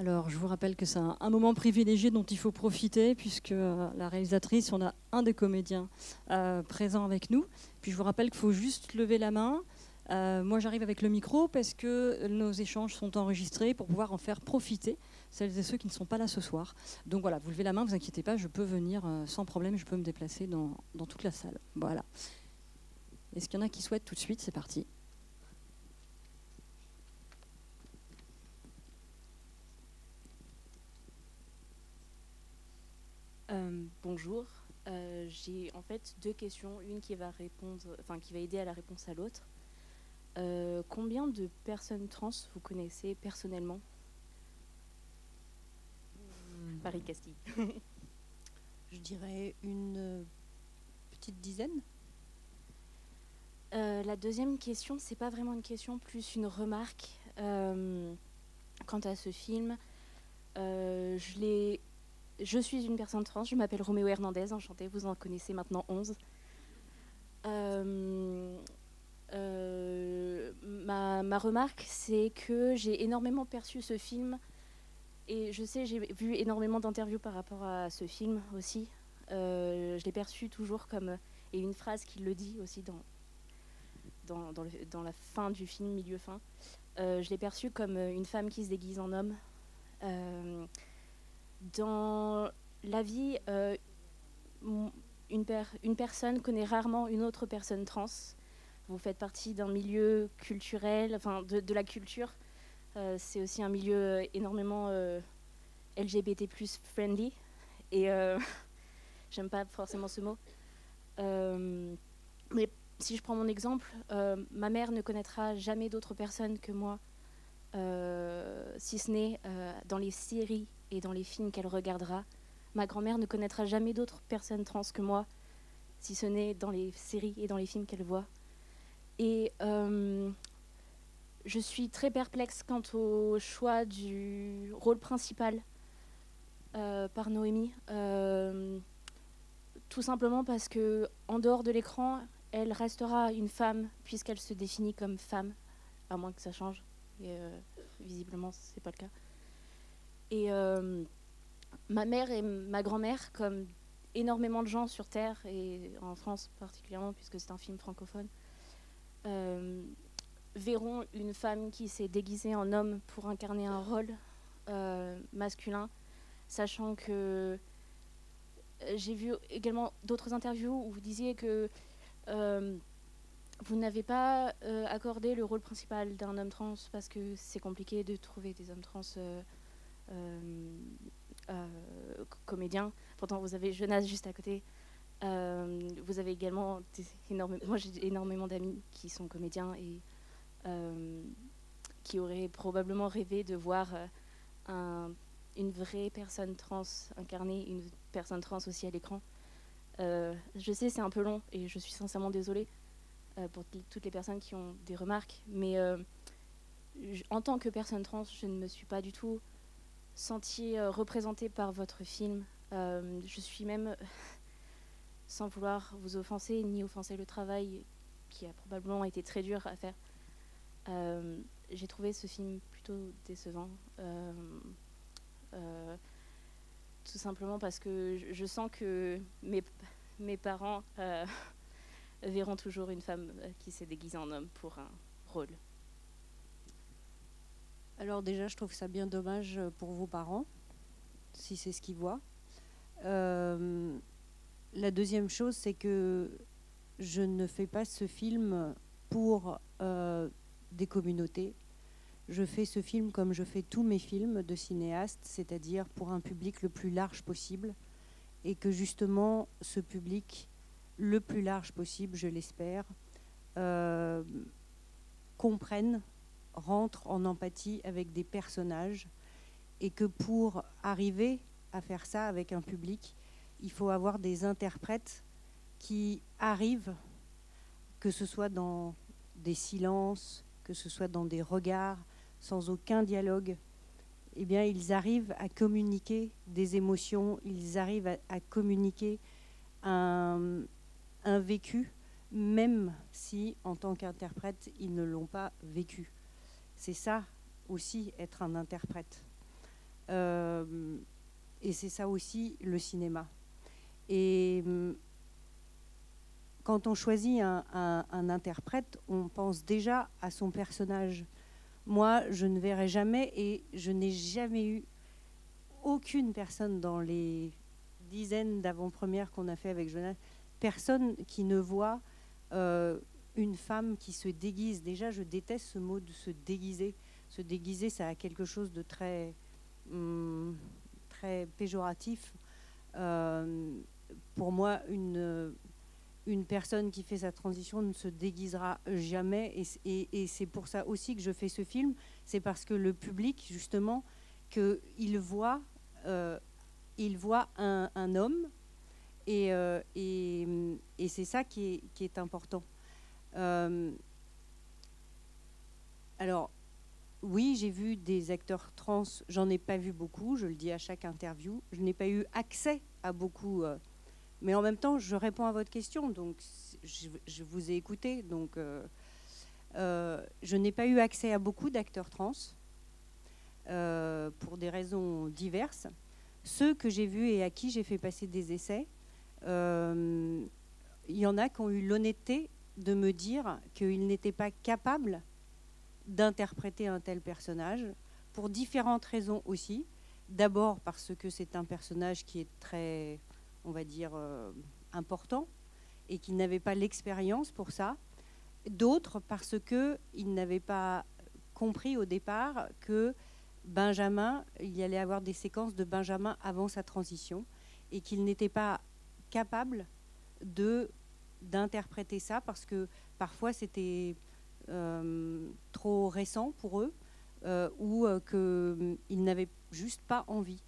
Alors, je vous rappelle que c'est un, moment privilégié dont il faut profiter, puisque euh, la réalisatrice, on a un des comédiens euh, présents avec nous. Puis je vous rappelle qu'il faut juste lever la main. Euh, moi, j'arrive avec le micro parce que nos échanges sont enregistrés pour pouvoir en faire profiter celles et ceux qui ne sont pas là ce soir. Donc voilà, vous levez la main, vous inquiétez pas, je peux venir sans problème, je peux me déplacer dans, dans toute la salle. Voilà. Est-ce qu'il y en a qui souhaitent tout de suite? C'est parti. Euh, bonjour. Euh, j'ai en fait deux questions, une qui va répondre, enfin qui va aider à la réponse à l'autre. Euh, combien de personnes trans vous connaissez personnellement? Hmm. Paris Castille. Je dirais une petite dizaine. la deuxième question, c'est pas vraiment une question, plus une remarque. quant à ce film, je l'ai je suis une personne trans, je m'appelle Roméo Hernandez, enchantée, vous en connaissez maintenant 11. Euh, euh, ma, remarque, c'est que j'ai énormément perçu ce film, et je sais, j'ai vu énormément d'interviews par rapport à ce film aussi. Euh, je l'ai perçu toujours comme, et une phrase qui le dit aussi dans, dans, dans, la fin du film, milieu-fin, je l'ai perçu comme une femme qui se déguise en homme dans la vie, euh, une, personne connaît rarement une autre personne trans. Vous faites partie d'un milieu culturel, enfin de, la culture. Euh, c'est aussi un milieu euh, énormément LGBT plus friendly. Et j'aime pas forcément ce mot. mais si je prends mon exemple, ma mère ne connaîtra jamais d'autres personnes que moi, si ce n'est dans les séries et dans les films qu'elle regardera. Ma grand-mère ne connaîtra jamais d'autres personnes trans que moi, si ce n'est dans les séries et dans les films qu'elle voit. Et euh, je suis très perplexe quant au choix du rôle principal euh, par Noémie. Euh, tout simplement parce que en dehors de l'écran, elle restera une femme puisqu'elle se définit comme femme, à moins que ça change. Et visiblement, c'est pas le cas. Et euh, ma mère et ma grand-mère, comme énormément de gens sur Terre, et en France particulièrement, puisque c'est un film francophone, euh, verront une femme qui s'est déguisée en homme pour incarner un rôle euh, masculin, sachant que j'ai vu également d'autres interviews où vous disiez que vous n'avez pas accordé le rôle principal d'un homme trans parce que c'est compliqué de trouver des hommes trans comédien. Pourtant, vous avez Jonas juste à côté. Euh, vous avez également énormément, moi j'ai énormément d'amis qui sont comédiens et qui auraient probablement rêvé de voir une vraie personne trans incarner une personne trans aussi à l'écran. je sais, c'est un peu long et je suis sincèrement désolée pour toutes les personnes qui ont des remarques, mais en tant que personne trans, je ne me suis pas du tout sentiez euh, représenté par votre film. Euh, je suis même, sans vouloir vous offenser ni offenser le travail qui a probablement été très dur à faire, euh, j'ai trouvé ce film plutôt décevant. tout simplement parce que je, sens que mes, mes parents verront toujours une femme qui s'est déguisée en homme pour un rôle. Alors déjà, je trouve ça bien dommage pour vos parents, si c'est ce qu'ils voient. Euh, la deuxième chose, c'est que je ne fais pas ce film pour euh, des communautés. Je fais ce film comme je fais tous mes films de cinéaste, c'est-à-dire pour un public le plus large possible, et que justement ce public le plus large possible, je l'espère, euh, comprenne rentre en empathie avec des personnages et que pour arriver à faire ça avec un public, il faut avoir des interprètes qui arrivent, que ce soit dans des silences, que ce soit dans des regards, sans aucun dialogue, eh bien, ils arrivent à communiquer des émotions, ils arrivent à, communiquer un, un vécu, même si, en tant qu'interprète, ils ne l'ont pas vécu. C'est ça aussi être un interprète. Euh, et c'est ça aussi le cinéma. Et hum, quand on choisit un, interprète, on pense déjà à son personnage. Moi, je ne verrai jamais et je n'ai jamais eu aucune personne dans les dizaines d'avant-premières qu'on a fait avec Jonas, personne qui ne voit euh, une femme qui se déguise. Déjà, je déteste ce mot de se déguiser. Se déguiser, ça a quelque chose de très, hum, très péjoratif. Euh, pour moi, une, une personne qui fait sa transition ne se déguisera jamais. Et, c'est pour ça aussi que je fais ce film. C'est parce que le public, justement, qu'il voit, euh, il voit un, homme. Et, euh, et, c'est ça qui est important. Euh, alors, oui, j'ai vu des acteurs trans, j'en ai pas vu beaucoup, je le dis à chaque interview. Je n'ai pas eu accès à beaucoup mais en même temps, je réponds à votre question, donc je, vous ai écouté. Donc, euh, euh, je n'ai pas eu accès à beaucoup d'acteurs trans euh, pour des raisons diverses. Ceux que j'ai vus et à qui j'ai fait passer des essais, il y en a qui ont eu l'honnêteté de me dire qu'ils n'étaient pas capables d'interpréter un tel personnage pour différentes raisons aussi. D'abord parce que c'est un personnage qui est très on va dire, euh, important et qui n'avaient pas l'expérience pour ça. D'autres parce qu'ils n'avaient pas compris au départ que Benjamin, il y allait avoir des séquences de Benjamin avant sa transition et qu'ils n'étaient pas capables de d'interpréter ça parce que parfois c'était euh, trop récent pour eux euh, ou qu'ils n'avaient juste pas envie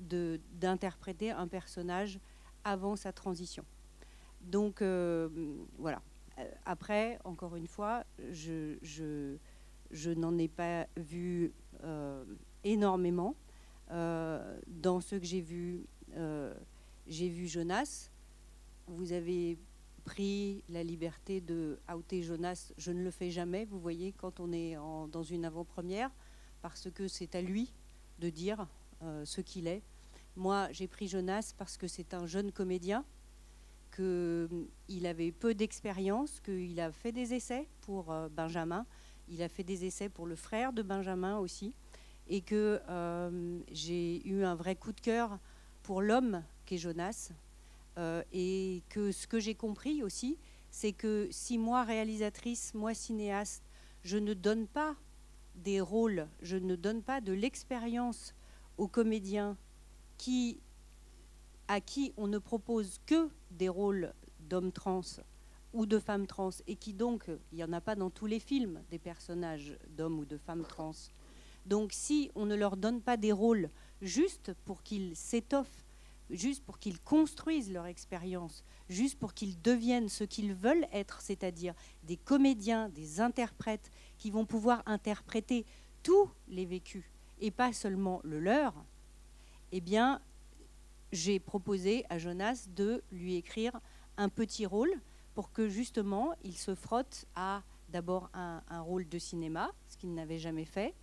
d'interpréter un personnage avant sa transition. Donc euh, voilà. Euh, après, encore une fois, je, je, n'en ai pas vu euh, énormément. dans ce que j'ai vu, j'ai vu Jonas. Vous avez pris la liberté de outer Jonas. Je ne le fais jamais, vous voyez, quand on est dans une avant-première, parce que c'est à lui de dire ce qu'il est. Moi, j'ai pris Jonas parce que c'est un jeune comédien, qu'il avait peu d'expérience, qu'il a fait des essais pour euh, Benjamin, il a fait des essais pour le frère de Benjamin aussi, et que euh, j'ai eu un vrai coup de cœur pour l'homme qu'est Jonas, euh, et que ce que j'ai compris aussi, c'est que si moi, réalisatrice, moi, cinéaste, je ne donne pas des rôles, je ne donne pas de l'expérience aux comédiens qui, à qui on ne propose que des rôles d'hommes trans ou de femmes trans, et qui donc, il n'y en a pas dans tous les films des personnages d'hommes ou de femmes trans. Donc si on ne leur donne pas des rôles juste pour qu'ils s'étoffent, juste pour qu'ils construisent leur expérience, juste pour qu'ils deviennent ce qu'ils veulent être, c'est-à-dire des comédiens, des interprètes qui vont pouvoir interpréter tous les vécus et pas seulement le leur, eh bien, j'ai proposé à Jonas de lui écrire un petit rôle pour que justement il se frotte à d'abord un, rôle de cinéma, ce qu'il n'avait jamais fait,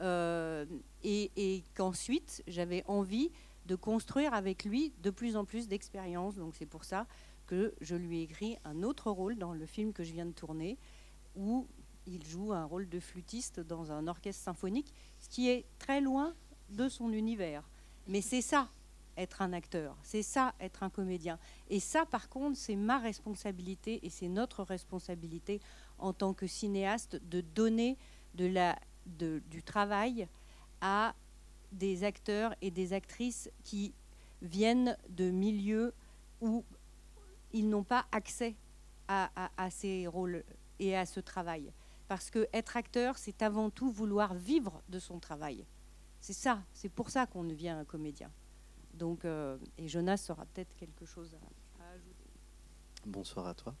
euh, et, qu'ensuite j'avais envie de construire avec lui de plus en plus d'expériences. Donc c'est pour ça que je lui ai écrit un autre rôle dans le film que je viens de tourner, où il joue un rôle de flûtiste dans un orchestre symphonique, ce qui est très loin de son univers. Mais c'est ça, être un acteur, c'est ça, être un comédien. Et ça, par contre, c'est ma responsabilité et c'est notre responsabilité en tant que cinéaste de donner de la, du travail à des acteurs et des actrices qui viennent de milieux où ils n'ont pas accès à, ces rôles et à ce travail. Parce que être acteur, c'est avant tout vouloir vivre de son travail. C'est ça, c'est pour ça qu'on devient un comédien. Donc, euh, et Jonas aura peut-être quelque chose à, ajouter. Bonsoir à toi.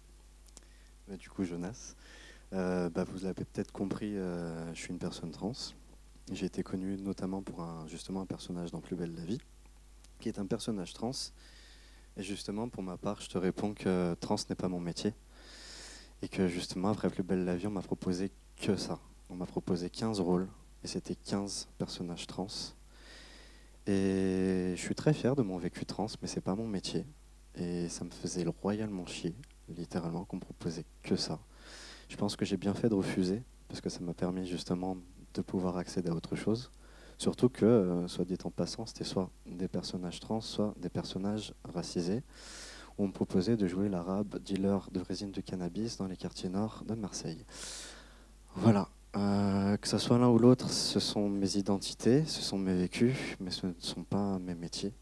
Bah, du coup, Jonas, euh, bah, vous l'avez peut-être compris, euh, je suis une personne trans. J'ai été connu notamment pour un, justement un personnage dans Plus belle la vie, qui est un personnage trans. Et justement, pour ma part, je te réponds que trans n'est pas mon métier. Et que justement, après Plus belle la vie, on m'a proposé que ça. On m'a proposé 15 rôles et c'était 15 personnages trans. Et je suis très fier de mon vécu trans, mais c'est pas mon métier. Et ça me faisait royalement chier, littéralement, qu'on me proposait que ça. Je pense que j'ai bien fait de refuser, parce que ça m'a permis justement de pouvoir accéder à autre chose. Surtout que, euh, soit dit en passant, c'était soit des personnages trans, soit des personnages racisés. On me proposait de jouer l'arabe dealer de résine de cannabis dans les quartiers nord de Marseille. Voilà. Euh, que ce soit l'un ou l'autre, ce sont mes identités, ce sont mes vécus, mais ce ne sont pas mes métiers.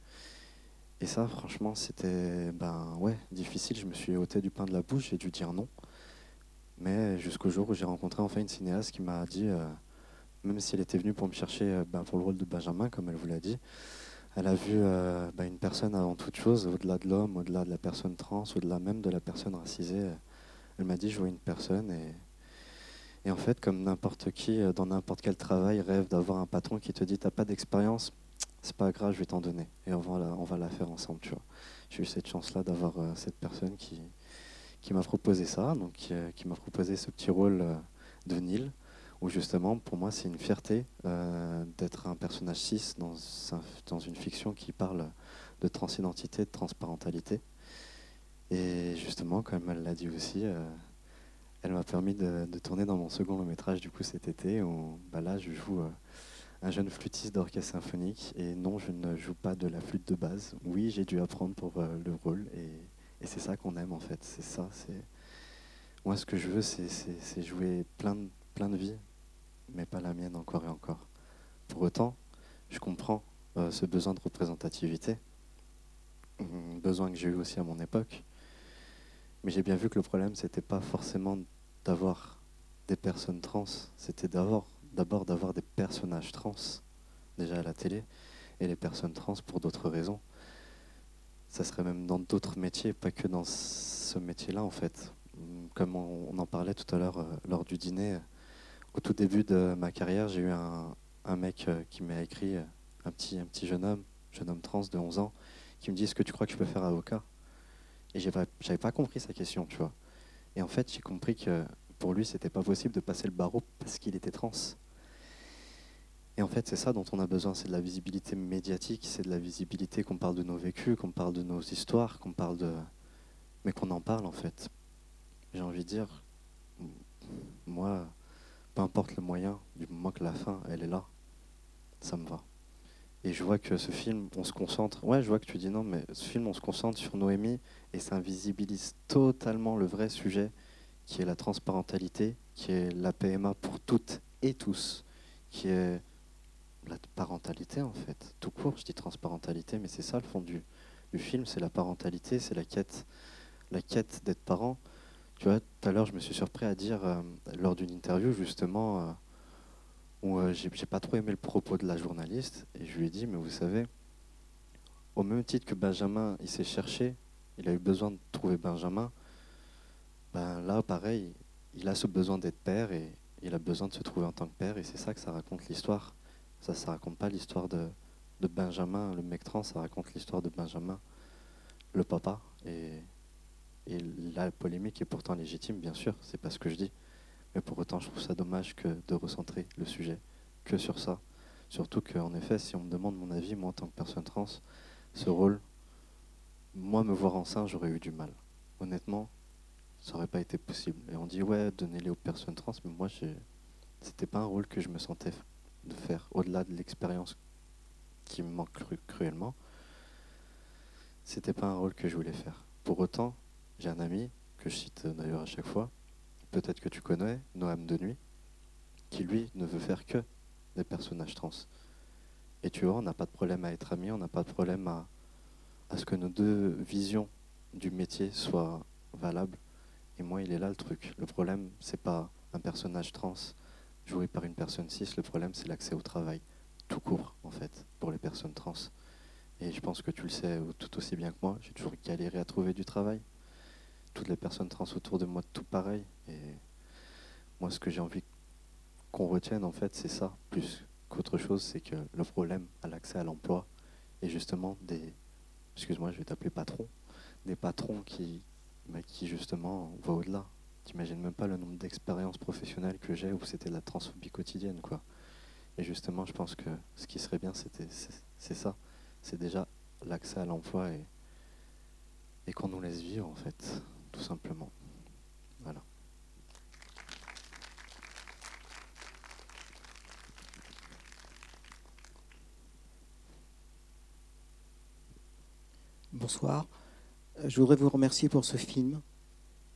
Et ça, franchement, c'était ben, ouais, difficile. Je me suis ôté du pain de la bouche, j'ai dû dire non. Mais jusqu'au jour où j'ai rencontré enfin une cinéaste qui m'a dit, euh, même si elle était venue pour me chercher euh, ben, pour le rôle de Benjamin, comme elle vous l'a dit, elle a vu ben, une personne avant toute chose, au-delà de l'homme, au-delà de la personne trans, au-delà même de la personne racisée. Elle m'a dit, je vois une personne et en fait, comme n'importe qui, euh, dans n'importe quel travail, rêve d'avoir un patron qui te dit T'as pas d'expérience C'est pas grave, je vais t'en donner. Et on va, la, va la faire ensemble, tu vois. J'ai eu cette chance-là d'avoir euh, cette personne qui, m'a proposé ça, donc qui, euh, m'a proposé ce petit rôle de Neil, où justement, pour moi, c'est une fierté d'être un personnage cis dans, une fiction qui parle de transidentité, de transparentalité. Et justement, comme elle l'a dit aussi, elle m'a permis de, tourner dans mon second long métrage du coup cet été où bah là je joue euh, un jeune flûtiste d'orchestre symphonique et non je ne joue pas de la flûte de base. Oui j'ai dû apprendre pour euh, le rôle et, c'est ça qu'on aime en fait. C'est ça. C'est moi ce que je veux c'est jouer plein de, plein de vies mais pas la mienne encore et encore. Pour autant je comprends euh, ce besoin de représentativité, un besoin que j'ai eu aussi à mon époque. Mais j'ai bien vu que le problème, c'était pas forcément d'avoir des personnes trans, c'était d'abord d'avoir des personnages trans, déjà à la télé, et les personnes trans pour d'autres raisons. Ça serait même dans d'autres métiers, pas que dans ce métier-là, en fait. Comme on, en parlait tout à l'heure euh, lors du dîner, au tout début de ma carrière, j'ai eu un, mec euh, qui m'a écrit, euh, un petit, un petit jeune homme, jeune homme trans de 11 ans, qui me dit Est-ce que tu crois que je peux faire avocat? Et j'avais pas compris sa question, tu vois. Et en fait, j'ai compris que pour lui, c'était pas possible de passer le barreau parce qu'il était trans. Et en fait, c'est ça dont on a besoin, c'est de la visibilité médiatique, c'est de la visibilité qu'on parle de nos vécus, qu'on parle de nos histoires, qu'on parle de... Mais qu'on en parle en fait. J'ai envie de dire, moi, peu importe le moyen, du moment que la fin, elle est là, ça me va. Et je vois que ce film, on se concentre. Ouais, je vois que tu dis non, mais ce film, on se concentre sur Noémie et ça invisibilise totalement le vrai sujet qui est la transparentalité, qui est la PMA pour toutes et tous, qui est la parentalité en fait. Tout court, je dis transparentalité, mais c'est ça le fond du, du film, c'est la parentalité, c'est la quête, la quête d'être parent. Tu vois, tout à l'heure, je me suis surpris à dire euh, lors d'une interview justement. Euh, où euh, j'ai pas trop aimé le propos de la journaliste et je lui ai dit mais vous savez au même titre que Benjamin il s'est cherché il a eu besoin de trouver Benjamin ben là pareil il a ce besoin d'être père et il a besoin de se trouver en tant que père et c'est ça que ça raconte l'histoire ça ça raconte pas l'histoire de, de Benjamin le mec trans ça raconte l'histoire de Benjamin le papa et la polémique est pourtant légitime bien sûr c'est pas ce que je dis mais pour autant, je trouve ça dommage que de recentrer le sujet que sur ça. Surtout qu'en effet, si on me demande mon avis, moi en tant que personne trans, ce rôle, moi me voir enceinte, j'aurais eu du mal. Honnêtement, ça n'aurait pas été possible. Et on dit ouais, donnez-les aux personnes trans, mais moi, c'était pas un rôle que je me sentais de faire, au-delà de l'expérience qui me manque cruellement. C'était pas un rôle que je voulais faire. Pour autant, j'ai un ami que je cite d'ailleurs à chaque fois, peut-être que tu connais, Noam de Nuit, qui lui ne veut faire que des personnages trans. Et tu vois, on n'a pas de problème à être amis, on n'a pas de problème à, à ce que nos deux visions du métier soient valables. Et moi, il est là le truc. Le problème, c'est pas un personnage trans joué par une personne cis, le problème, c'est l'accès au travail. Tout court, en fait, pour les personnes trans. Et je pense que tu le sais tout aussi bien que moi, j'ai toujours galéré à trouver du travail toutes les personnes trans autour de moi tout pareil. Et moi, ce que j'ai envie qu'on retienne, en fait, c'est ça, plus qu'autre chose, c'est que le problème à l'accès à l'emploi est justement des, excuse-moi, je vais t'appeler patron, des patrons qui, qui justement vont au-delà. T'imagines même pas le nombre d'expériences professionnelles que j'ai où c'était la transphobie quotidienne, quoi. Et justement, je pense que ce qui serait bien, c'était, c'est ça. C'est déjà l'accès à l'emploi et, et qu'on nous laisse vivre, en fait, tout simplement. Voilà. Bonsoir. Euh, je voudrais vous remercier pour ce film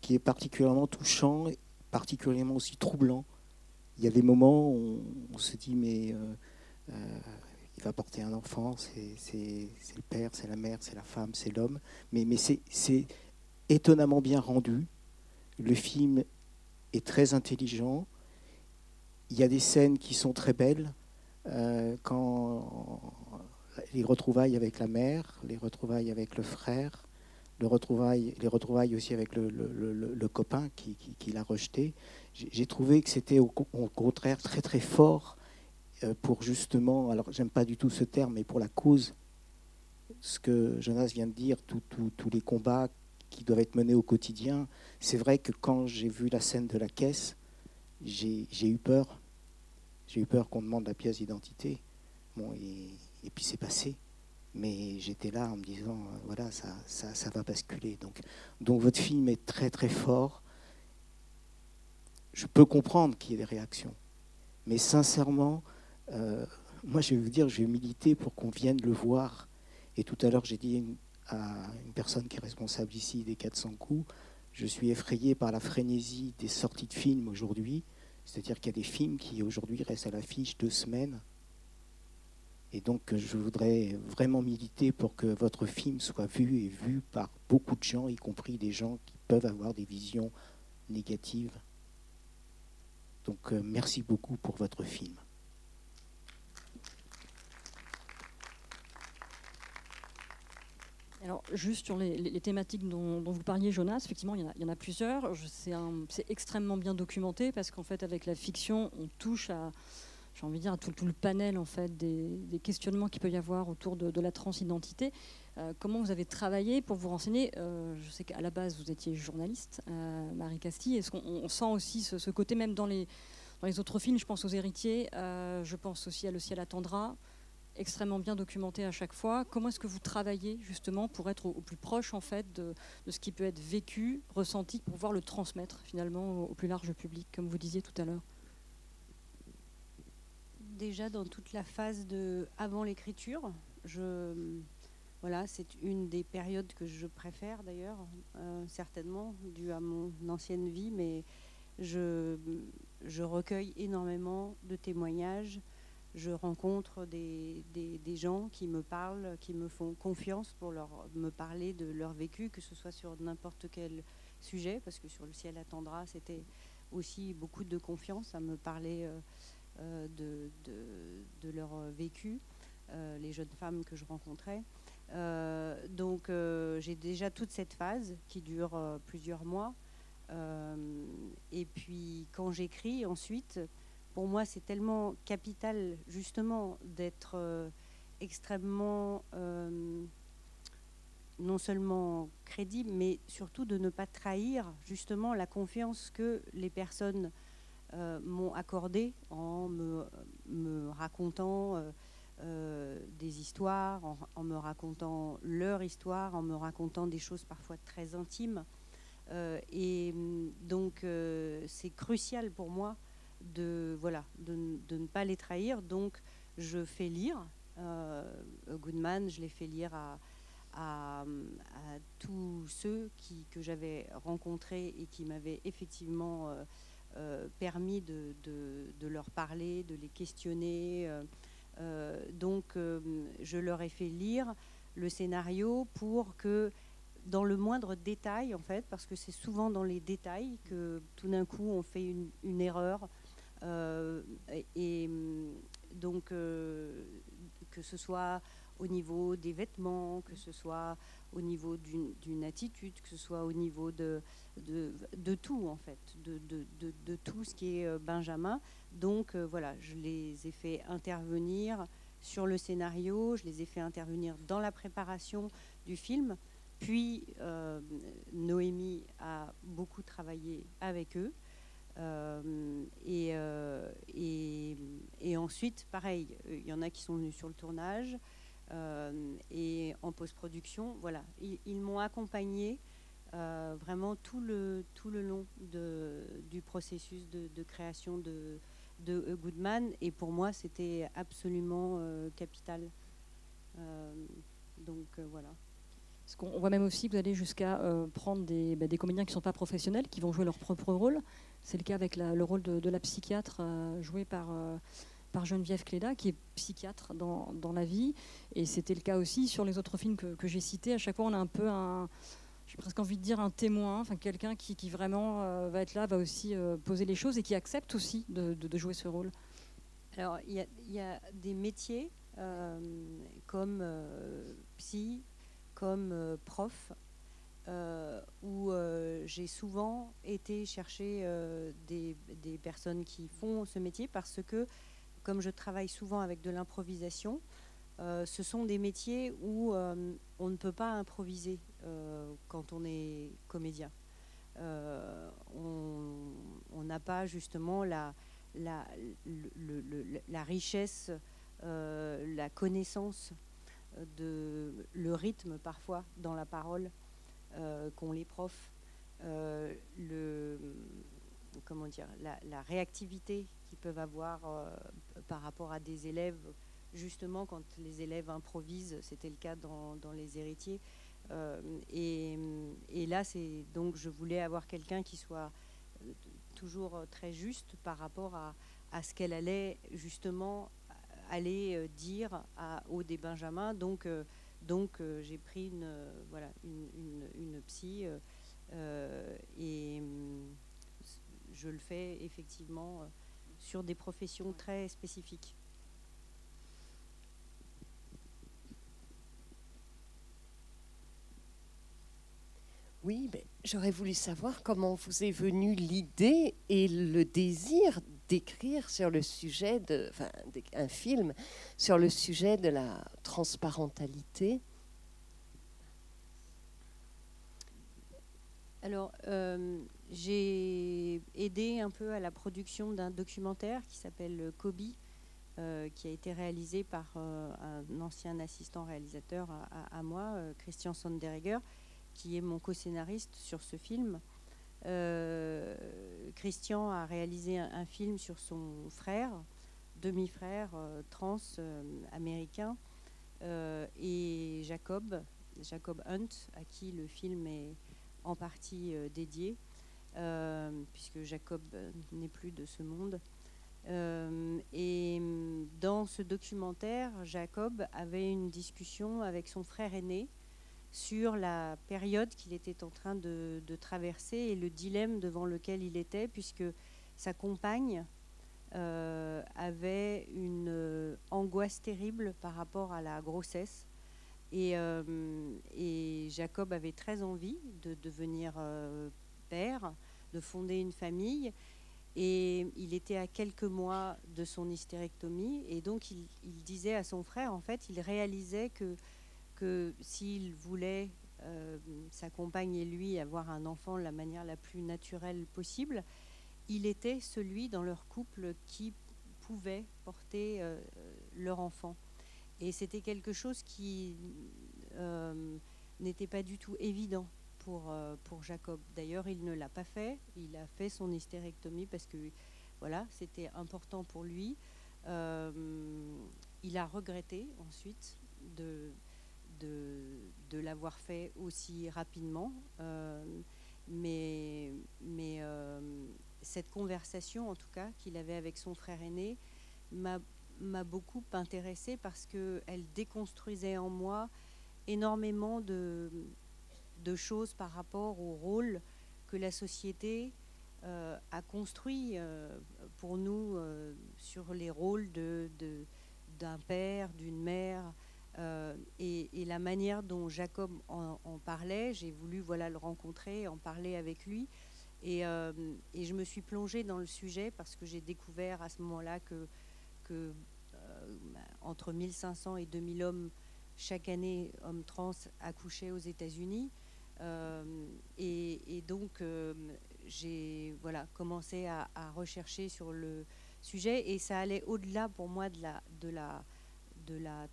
qui est particulièrement touchant et particulièrement aussi troublant. Il y a des moments où on, se dit mais euh, euh, il va porter un enfant, c'est le père, c'est la mère, c'est la femme, c'est l'homme. Mais, mais c'est étonnamment bien rendu. Le film est très intelligent. Il y a des scènes qui sont très belles. quand les retrouvailles avec la mère, les retrouvailles avec le frère, les retrouvailles aussi avec le, copain qui, l'a rejeté. J'ai trouvé que c'était au, contraire très très fort euh, pour justement, alors j'aime pas du tout ce terme, mais pour la cause, ce que Jonas vient de dire, tous les combats qui doivent être menés au quotidien. C'est vrai que quand j'ai vu la scène de la caisse, j'ai eu peur. J'ai eu peur qu'on demande la pièce d'identité. Bon, et, et puis c'est passé mais j'étais là en me disant, euh, voilà, ça, ça, va basculer. Donc, donc votre film est très très fort. Je peux comprendre qu'il y ait des réactions, mais sincèrement, euh, moi je vais vous dire, je vais militer pour qu'on vienne le voir. Et tout à l'heure, j'ai dit à une personne qui est responsable ici des 400 coups, je suis effrayé par la frénésie des sorties de films aujourd'hui. C'est-à-dire qu'il y a des films qui aujourd'hui restent à l'affiche deux semaines et donc, je voudrais vraiment militer pour que votre film soit vu et vu par beaucoup de gens, y compris des gens qui peuvent avoir des visions négatives. Donc, euh, merci beaucoup pour votre film. Alors, juste sur les, thématiques dont, vous parliez, Jonas, effectivement, il y en a, plusieurs. C'est extrêmement bien documenté parce qu'en fait, avec la fiction, on touche à, j'ai envie de dire, tout, tout, le panel en fait, des, questionnements qu'il peut y avoir autour de, la transidentité. Euh, comment vous avez travaillé pour vous renseigner? Euh, Je sais qu'à la base, vous étiez journaliste, euh, Marie Castille. Est-ce qu'on sent aussi ce, côté, même dans les, dans les autres films Je pense aux héritiers, je pense aussi à Le ciel attendra, extrêmement bien documenté à chaque fois. Comment est-ce que vous travaillez justement pour être au, plus proche en fait de, ce qui peut être vécu, ressenti, pour pouvoir le transmettre finalement au plus large public, comme vous disiez tout à l'heure? Déjà dans toute la phase de avant l'écriture. Voilà, c'est une des périodes que je préfère d'ailleurs, euh, certainement, dû à mon ancienne vie, mais je, je recueille énormément de témoignages. Je rencontre des, des, gens qui me parlent, qui me font confiance pour leur, me parler de leur vécu, que ce soit sur n'importe quel sujet, parce que sur le ciel attendra, c'était aussi beaucoup de confiance à me parler. Euh, euh, de, de, leur vécu, euh, les jeunes femmes que je rencontrais. Donc j'ai déjà toute cette phase qui dure plusieurs mois. et puis quand j'écris ensuite, pour moi c'est tellement capital justement d'être extrêmement non seulement crédible, mais surtout de ne pas trahir justement la confiance que les personnes euh, m'ont accordé en me, racontant euh, euh, des histoires, en, me racontant leur histoire, en me racontant des choses parfois très intimes. et donc c'est crucial pour moi de, voilà, de, de, ne pas les trahir. Donc je fais lire Goodman, je l'ai fait lire à, à, tous ceux qui, que j'avais rencontrés et qui m'avaient effectivement euh, permis de, de, leur parler, de les questionner. Euh, euh, donc, je leur ai fait lire le scénario pour que dans le moindre détail, en fait, parce que c'est souvent dans les détails que tout d'un coup on fait une erreur. Et, donc, que ce soit au niveau des vêtements, que ce soit au niveau d'une attitude, que ce soit au niveau de, tout, en fait, de, tout ce qui est euh, Benjamin. Donc euh, voilà, je les ai fait intervenir sur le scénario, je les ai fait intervenir dans la préparation du film. Puis euh, Noémie a beaucoup travaillé avec eux. Et, et, et, ensuite, pareil, il y en a qui sont venus sur le tournage et en post-production. Voilà, ils, m'ont accompagné vraiment tout le, tout le long du processus de, création de, de Goodman. Et pour moi, c'était absolument capital. donc voilà. Parce voit même aussi que vous allez jusqu'à euh, prendre bah, des, comédiens qui ne sont pas professionnels, qui vont jouer leur propre rôle. C'est le cas avec le rôle de, la psychiatre euh, joué par, euh, par Geneviève Cléda, qui est psychiatre dans, la vie. Et c'était le cas aussi sur les autres films que, j'ai cités. À chaque fois, on a un peu un, j'ai presque envie de dire un témoin, enfin quelqu'un qui, vraiment va être là, va aussi poser les choses et qui accepte aussi de, jouer ce rôle. Alors, il y, a des métiers comme psy, comme euh, prof, euh, où euh, j'ai souvent été chercher des, personnes qui font ce métier parce que, comme je travaille souvent avec de l'improvisation, ce sont des métiers où on ne peut pas improviser quand on est comédien. on n'a pas justement la, la, richesse, la connaissance de le rythme parfois dans la parole euh, qu'ont les profs, euh, le, comment dire, la, réactivité qu'ils peuvent avoir euh, par rapport à des élèves, justement quand les élèves improvisent, c'était le cas dans, les héritiers. Et, là, c'est donc je voulais avoir quelqu'un qui soit toujours très juste par rapport à, ce qu'elle allait justement aller euh, dire à, au des Benjamin. Donc, euh, donc euh, j'ai pris une, voilà, une, une, psy et hum, je le fais effectivement sur des professions très spécifiques. Oui, mais j'aurais voulu savoir comment vous est venue l'idée et le désir d'écrire sur le sujet de, enfin, un film sur le sujet de la transparentalité Alors, euh, j'ai aidé un peu à la production d'un documentaire qui s'appelle Kobe, euh, qui a été réalisé par euh, un ancien assistant réalisateur à, moi, Christian Sonderegger, qui est mon co-scénariste sur ce film. Euh, Christian a réalisé un, film sur son frère, demi-frère euh, trans euh, américain, et Jacob, Jacob Hunt, à qui le film est en partie dédié, puisque Jacob n'est plus de ce monde. et dans ce documentaire, Jacob avait une discussion avec son frère aîné sur la période qu'il était en train de, traverser et le dilemme devant lequel il était, puisque sa compagne euh, avait une euh, angoisse terrible par rapport à la grossesse. Et, euh, Jacob avait très envie de devenir père, de fonder une famille. Et il était à quelques mois de son hystérectomie. Et donc il, il disait à son frère, en fait, il réalisait que que s'il voulait, euh, sa compagne et lui, avoir un enfant de la manière la plus naturelle possible, il était celui dans leur couple qui pouvait porter euh, leur enfant. Et c'était quelque chose qui euh, n'était pas du tout évident pour, pour Jacob. D'ailleurs, il ne l'a pas fait. Il a fait son hystérectomie parce que voilà, c'était important pour lui. il a regretté ensuite de, de, l'avoir fait aussi rapidement. Euh, mais mais euh, cette conversation, en tout cas, qu'il avait avec son frère aîné, m'a beaucoup intéressée parce qu'elle déconstruisait en moi énormément de, choses par rapport au rôle que la société euh, a construit pour nous sur les rôles de, d'un père, d'une mère, euh, et, la manière dont Jacob en, parlait, j'ai voulu voilà, le rencontrer, en parler avec lui. Et, euh, et, je me suis plongée dans le sujet parce que j'ai découvert à ce moment-là que, euh, entre 1500 et 2000 hommes chaque année, hommes trans, accouchaient aux États-Unis. et, donc, j'ai voilà, commencé à, rechercher sur le sujet et ça allait au-delà pour moi de la, de la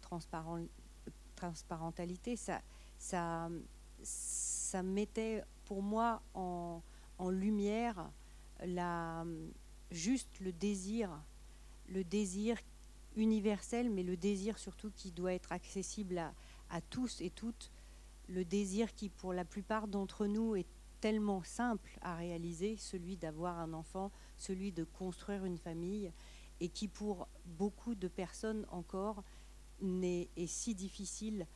transparentalité. Ça, ça, ça mettait pour moi en, lumière la, juste le désir, le désir universel, mais le désir surtout qui doit être accessible à tous et toutes, le désir qui pour la plupart d'entre nous est tellement simple à réaliser, celui d'avoir un enfant, celui de construire une famille, et qui pour beaucoup de personnes encore est, si difficile,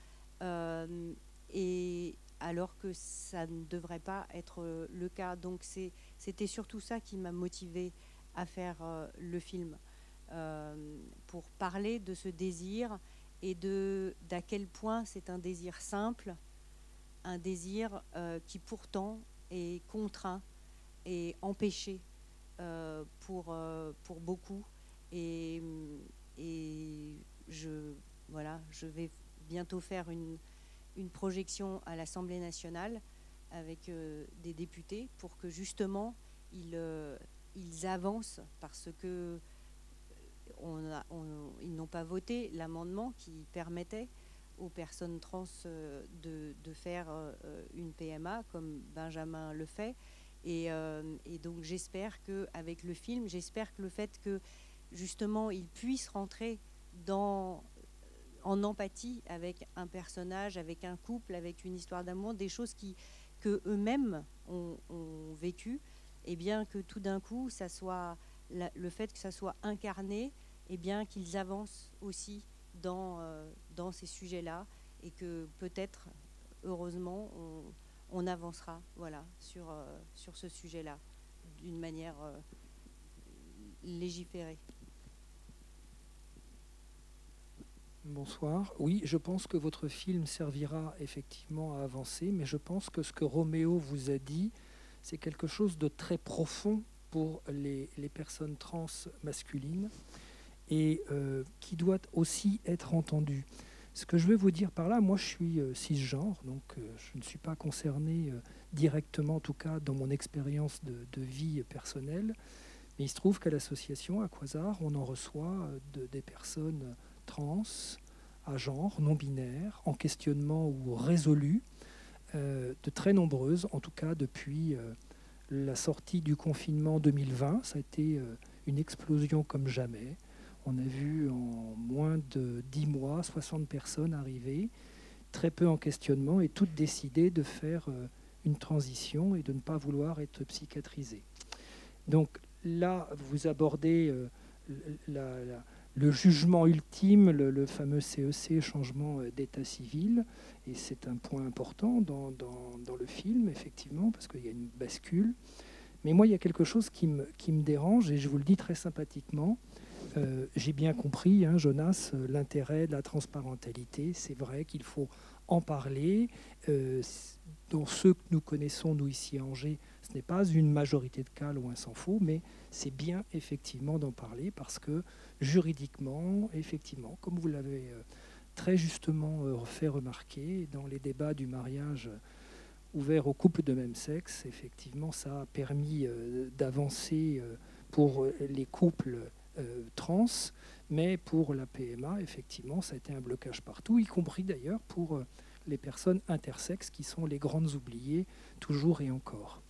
euh, et alors que ça ne devrait pas être le cas. Donc c'était surtout ça qui m'a motivé à faire euh, le film, euh, pour parler de ce désir et de d'à quel point c'est un désir simple, un désir euh, qui pourtant est contraint et empêché pour, pour beaucoup. Et, et je, voilà, je vais bientôt faire une, projection à l'Assemblée nationale avec des députés pour que justement ils, ils avancent parce que euh, ils n'ont pas voté l'amendement qui permettait aux personnes trans euh, de, faire euh, une PMA comme Benjamin le fait. Et, donc j'espère qu'avec le film, j'espère que le fait que justement ils puissent rentrer dans, en empathie avec un personnage, avec un couple, avec une histoire d'amour, des choses qui, que eux-mêmes ont, vécues, et bien que tout d'un coup, ça soit le fait que ça soit incarné, et bien qu'ils avancent aussi dans, euh, ces sujets-là, et que peut-être, heureusement, on, avancera voilà, sur, euh, sur ce sujet-là d'une manière euh, légiférée. Bonsoir. Oui, je pense que votre film servira effectivement à avancer, mais je pense que ce que Roméo vous a dit, c'est quelque chose de très profond pour les, personnes trans masculines et euh, qui doit aussi être entendu. Ce que je veux vous dire par là, moi je suis euh, cisgenre, donc euh, je ne suis pas concerné directement, en tout cas dans mon expérience de, vie personnelle, mais il se trouve qu'à l'association, à Quasar, on en reçoit des personnes trans, à genre, non binaires, en questionnement ou résolues, euh, de très nombreuses, en tout cas depuis euh, la sortie du confinement 2020. Ça a été euh, une explosion comme jamais. On a vu en moins de 10 mois 60 personnes arriver, très peu en questionnement et toutes décidées de faire une transition et de ne pas vouloir être psychiatrisées. Donc là, vous abordez la le jugement ultime, le, fameux CEC, e changement euh, d'état civil, et c'est un point important dans, le film, effectivement, parce qu'il y a une bascule. Mais moi, il y a quelque chose qui me, qui me dérange, et je vous le dis très sympathiquement. Euh, j'ai bien compris, hein, Jonas, euh, l'intérêt de la transparentalité. C'est vrai qu'il faut en parler. dans ceux que nous connaissons, nous ici à Angers, ce n'est pas une majorité de cas, loin s'en faut, mais c'est bien effectivement d'en parler parce que juridiquement, effectivement, comme vous l'avez euh, très justement euh, fait remarquer, dans les débats du mariage ouvert aux couples de même sexe, effectivement, ça a permis euh, d'avancer pour les couples trans, mais pour la PMA, effectivement, ça a été un blocage partout, y compris d'ailleurs pour les personnes intersexes qui sont les grandes oubliées, toujours et encore.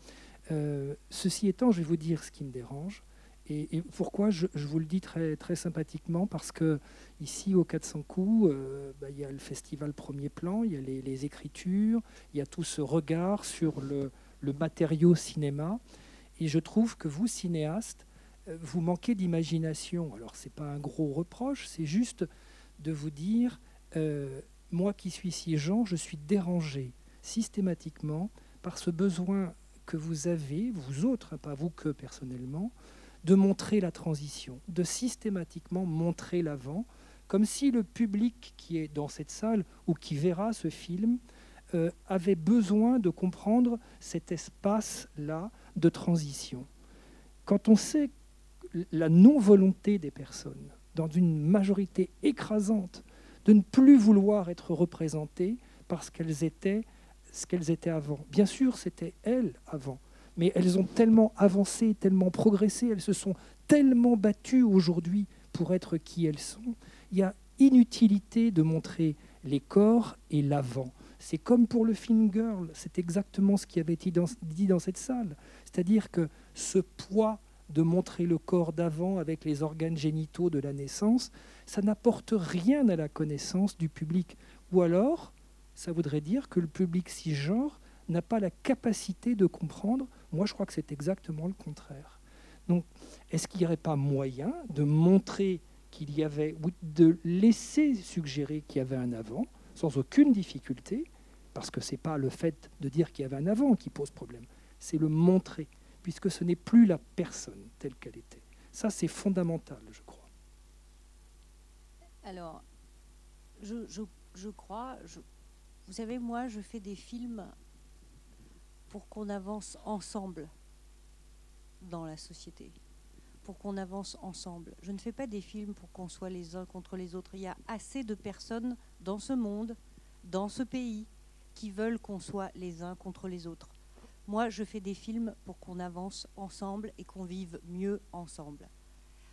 Ceci étant, je vais vous dire ce qui me dérange. Et, pourquoi je, vous le dis très, sympathiquement Parce que ici, au 400 coups, euh, bah, il y a le festival Premier Plan, il y a les, écritures, il y a tout ce regard sur le, matériau cinéma. Et je trouve que vous, cinéastes, euh, vous manquez d'imagination. Alors, ce n'est pas un gros reproche, c'est juste de vous dire, euh, moi qui suis si Jean, je suis dérangé systématiquement par ce besoin que vous avez, vous autres, pas vous que personnellement, de montrer la transition, de systématiquement montrer l'avant, comme si le public qui est dans cette salle ou qui verra ce film euh, avait besoin de comprendre cet espace-là de transition. Quand on sait la non-volonté des personnes, dans une majorité écrasante, de ne plus vouloir être représentées parce qu'elles étaient ce qu'elles étaient avant. Bien sûr, c'était elles avant, mais elles ont tellement avancé, tellement progressé, elles se sont tellement battues aujourd'hui pour être qui elles sont. Il y a inutilité de montrer les corps et l'avant. C'est comme pour le film Girl, c'est exactement ce qui avait été dit dans cette salle. C'est-à-dire que ce poids de montrer le corps d'avant avec les organes génitaux de la naissance, ça n'apporte rien à la connaissance du public. Ou alors, ça voudrait dire que le public cisgenre n'a pas la capacité de comprendre. Moi, je crois que c'est exactement le contraire. Donc, est-ce qu'il n'y aurait pas moyen de montrer qu'il y avait, ou de laisser suggérer qu'il y avait un avant, sans aucune difficulté, parce que ce n'est pas le fait de dire qu'il y avait un avant qui pose problème, c'est le montrer, puisque ce n'est plus la personne telle qu'elle était. Ça, c'est fondamental, je crois. Alors, je, je, crois, vous savez, moi, je fais des films pour qu'on avance ensemble dans la société pour qu'on avance ensemble. Je ne fais pas des films pour qu'on soit les uns contre les autres. Il y a assez de personnes dans ce monde, dans ce pays, qui veulent qu'on soit les uns contre les autres. Moi, je fais des films pour qu'on avance ensemble et qu'on vive mieux ensemble.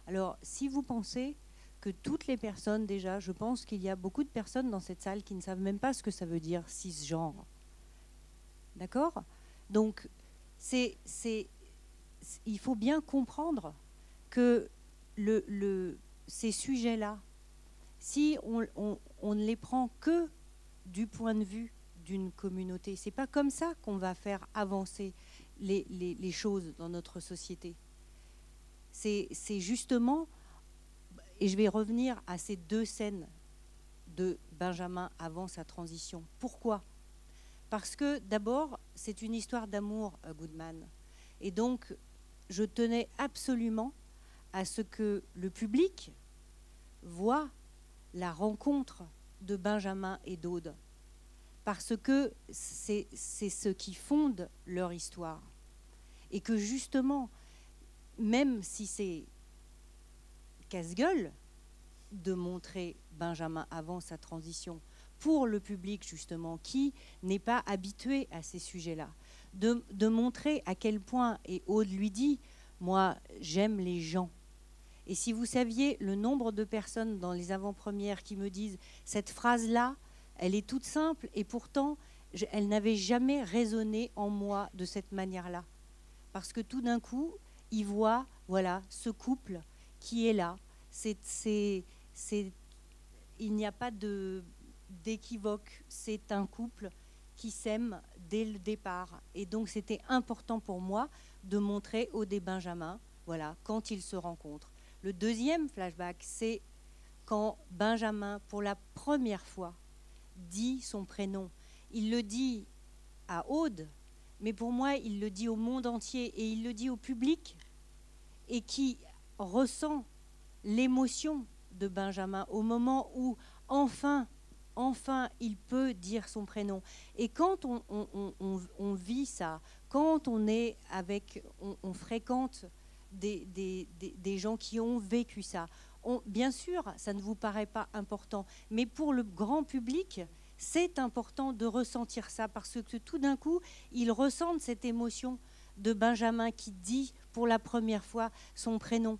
Alors, si vous pensez que toutes les personnes, déjà, je pense qu'il y a beaucoup de personnes dans cette salle qui ne savent même pas ce que ça veut dire cisgenre. D'accord? Donc, c'est, c'est, il faut bien comprendre que le, ces sujets-là, si on, ne les prend que du point de vue d'une communauté, c'est pas comme ça qu'on va faire avancer les, les choses dans notre société. C'est justement, et je vais revenir à ces deux scènes de Benjamin avant sa transition. Pourquoi? Parce que d'abord, c'est une histoire d'amour, euh, Goodman. Et donc, je tenais absolument à ce que le public voit la rencontre de Benjamin et d'Aude, parce que c'est ce qui fonde leur histoire. Et que justement, même si c'est casse-gueule de montrer Benjamin avant sa transition, pour le public justement, qui n'est pas habitué à ces sujets-là, de, de montrer à quel point, et Aude lui dit, moi j'aime les gens, et si vous saviez le nombre de personnes dans les avant-premières qui me disent cette phrase-là, elle est toute simple et pourtant elle n'avait jamais résonné en moi de cette manière-là. Parce que tout d'un coup, ils voient voilà, ce couple qui est là. Il n'y a pas d'équivoque. C'est un couple qui s'aime dès le départ. Et donc c'était important pour moi de montrer au des Benjamin, voilà, quand ils se rencontrent. Le deuxième flashback, c'est quand Benjamin, pour la première fois, dit son prénom. Il le dit à Aude, mais pour moi, il le dit au monde entier et il le dit au public et qui ressent l'émotion de Benjamin au moment où enfin, enfin, il peut dire son prénom. Et quand on, vit ça, quand on est avec, on fréquente des, gens qui ont vécu ça. bien sûr, ça ne vous paraît pas important, mais pour le grand public, c'est important de ressentir ça parce que tout d'un coup, ils ressentent cette émotion de Benjamin qui dit pour la première fois son prénom.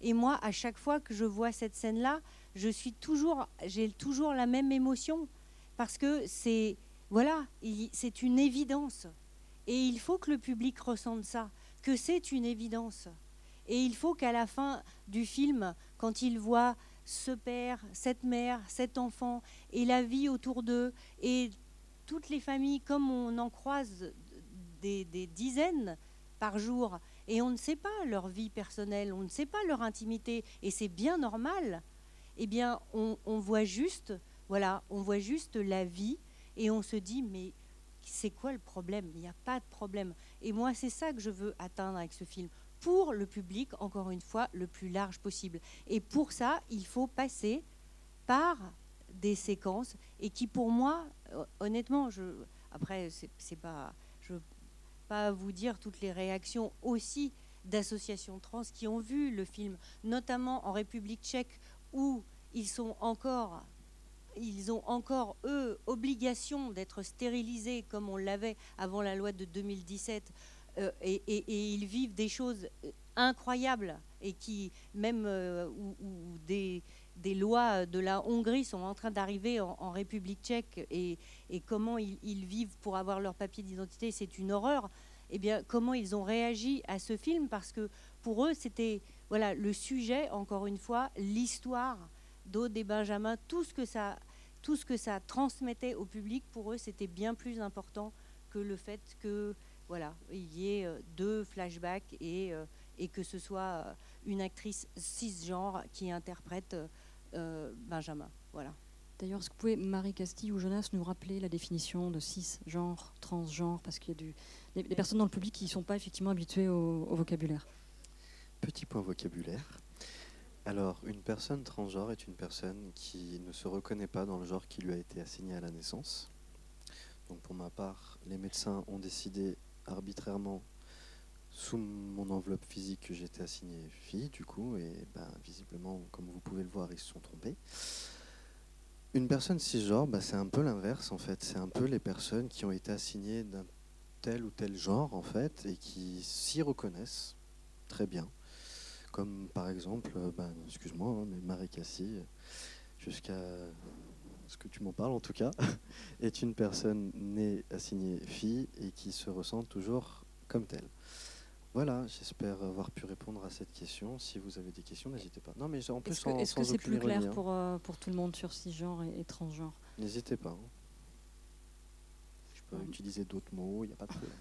Et moi, à chaque fois que je vois cette scène-là, je suis toujours, j'ai toujours la même émotion parce que c'est, voilà, c'est une évidence. Et il faut que le public ressente ça, que c'est une évidence. Et il faut qu'à la fin du film, quand il voit ce père, cette mère, cet enfant, et la vie autour d'eux, et toutes les familles, comme on en croise des, dizaines par jour, et on ne sait pas leur vie personnelle, on ne sait pas leur intimité, et c'est bien normal, eh bien, on, voit juste, voilà, on voit juste la vie, et on se dit, mais c'est quoi le problème? Il n'y a pas de problème. Et moi, c'est ça que je veux atteindre avec ce film pour le public, encore une fois, le plus large possible. Et pour ça, il faut passer par des séquences et qui, pour moi, euh, honnêtement, je, après, c'est pas, pas vous dire toutes les réactions aussi d'associations trans qui ont vu le film, notamment en République tchèque, où ils sont encore ils ont encore, eux, obligation d'être stérilisés comme on l'avait avant la loi de 2017 euh, et, ils vivent des choses euh, incroyables et qui, même euh, où des, des lois de la Hongrie sont en train d'arriver en, République tchèque et, comment ils, vivent pour avoir leur papier d'identité, c'est une horreur. Eh bien, comment ils ont réagi à ce film? Parce que pour eux, c'était voilà le sujet, encore une fois, l'histoire d'Aude et Benjamin, tout ce que ça, tout ce que ça transmettait au public. Pour eux, c'était bien plus important que le fait que voilà, il y ait euh, deux flashbacks et, euh, et que ce soit euh, une actrice cisgenre qui interprète Benjamin. Voilà. D'ailleurs, est-ce que vous pouvez, Marie Castille ou Jonas, nous rappeler la définition de cisgenre, transgenre Parce qu'il y a du, des, des personnes dans le public qui ne sont pas effectivement habituées au, au vocabulaire. Petit point vocabulaire. Alors, une personne transgenre est une personne qui ne se reconnaît pas dans le genre qui lui a été assigné à la naissance. Donc, pour ma part, les médecins ont décidé arbitrairement, sous mon enveloppe physique, que j'étais assigné fille, du coup, et ben, visiblement, comme vous pouvez le voir, ils se sont trompés. Une personne cisgenre, bah, c'est un peu l'inverse, en fait. C'est un peu les personnes qui ont été assignées d'un tel ou tel genre, en fait, et qui s'y reconnaissent très bien comme par exemple, euh, ben, excuse-moi, hein, mais Marie Cassie, jusqu'à ce que tu m'en parles en tout cas, est une personne née assignée fille et qui se ressent toujours comme telle. Voilà, j'espère avoir pu répondre à cette question. Si vous avez des questions, n'hésitez pas. Non, mais en plus, Est-ce que est-ce que c'est plus clair ironie, hein. pour, euh, pour tout le monde sur cisgenre et, et transgenre N'hésitez pas. hein. Je peux Ouais. utiliser d'autres mots, il n'y a pas de problème.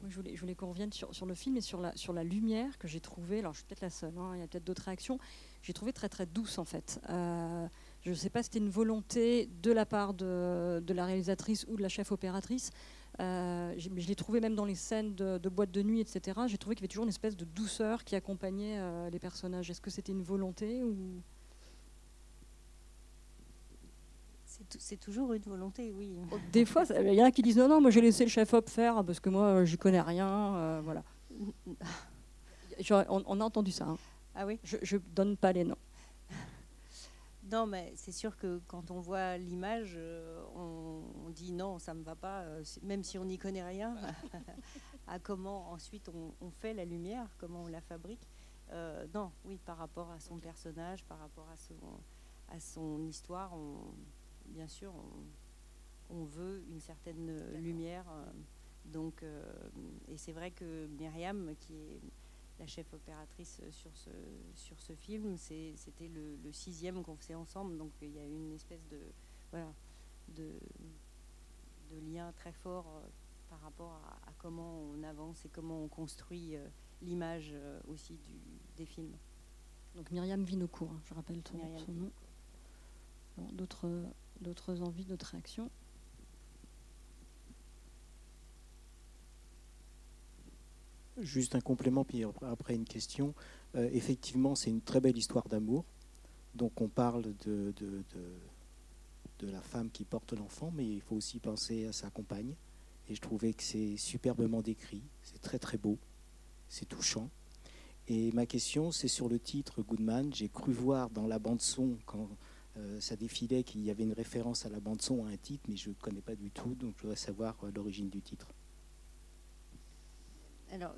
Moi, je voulais, je voulais qu'on revienne sur, sur le film et sur la, sur la lumière que j'ai trouvée. Alors, je suis peut-être la seule, hein, il y a peut-être d'autres réactions. J'ai trouvé très très douce en fait. Euh, je ne sais pas si c'était une volonté de la part de, de la réalisatrice ou de la chef opératrice, euh, je l'ai trouvé même dans les scènes de, de boîte de nuit, etc. J'ai trouvé qu'il y avait toujours une espèce de douceur qui accompagnait euh, les personnages. Est-ce que c'était une volonté ou? C'est tou- C'est toujours une volonté, oui. des fois, il y en a qui disent non non, moi j'ai laissé le chef op faire parce que moi euh, j'y connais rien, euh, voilà. J'aurais- On, on a entendu ça. hein. Ah oui Je ne donne pas les noms. Non, mais c'est sûr que quand on voit l'image, euh, on, on dit non, ça me va pas, euh, même si on n'y connaît rien, à comment ensuite on, on fait la lumière, comment on la fabrique. Euh, non, oui, par rapport à son personnage, par rapport à son, à son histoire, on, bien sûr, on, veut une certaine lumière. donc, euh, et c'est vrai que Myriam, qui est la chef opératrice sur ce, sur ce film. C'était le, le sixième qu'on faisait ensemble, donc il y a eu une espèce de, voilà, de, de lien très fort euh, par rapport à, à comment on avance et comment on construit euh, l'image euh, aussi du, des films. Donc Myriam Vinocourt, hein, je rappelle ton, son nom. Bon, d'autres envies, d'autres réactions? Juste un complément, puis après une question. Euh, effectivement, c'est une très belle histoire d'amour. Donc on parle de, de, de, la femme qui porte l'enfant, mais il faut aussi penser à sa compagne. Et je trouvais que c'est superbement décrit, c'est très très beau, c'est touchant. Et ma question, c'est sur le titre Goodman. J'ai cru voir dans la bande son, quand euh, ça défilait, qu'il y avait une référence à la bande son, à un titre, mais je ne connais pas du tout, donc je voudrais savoir euh, l'origine du titre. Alors,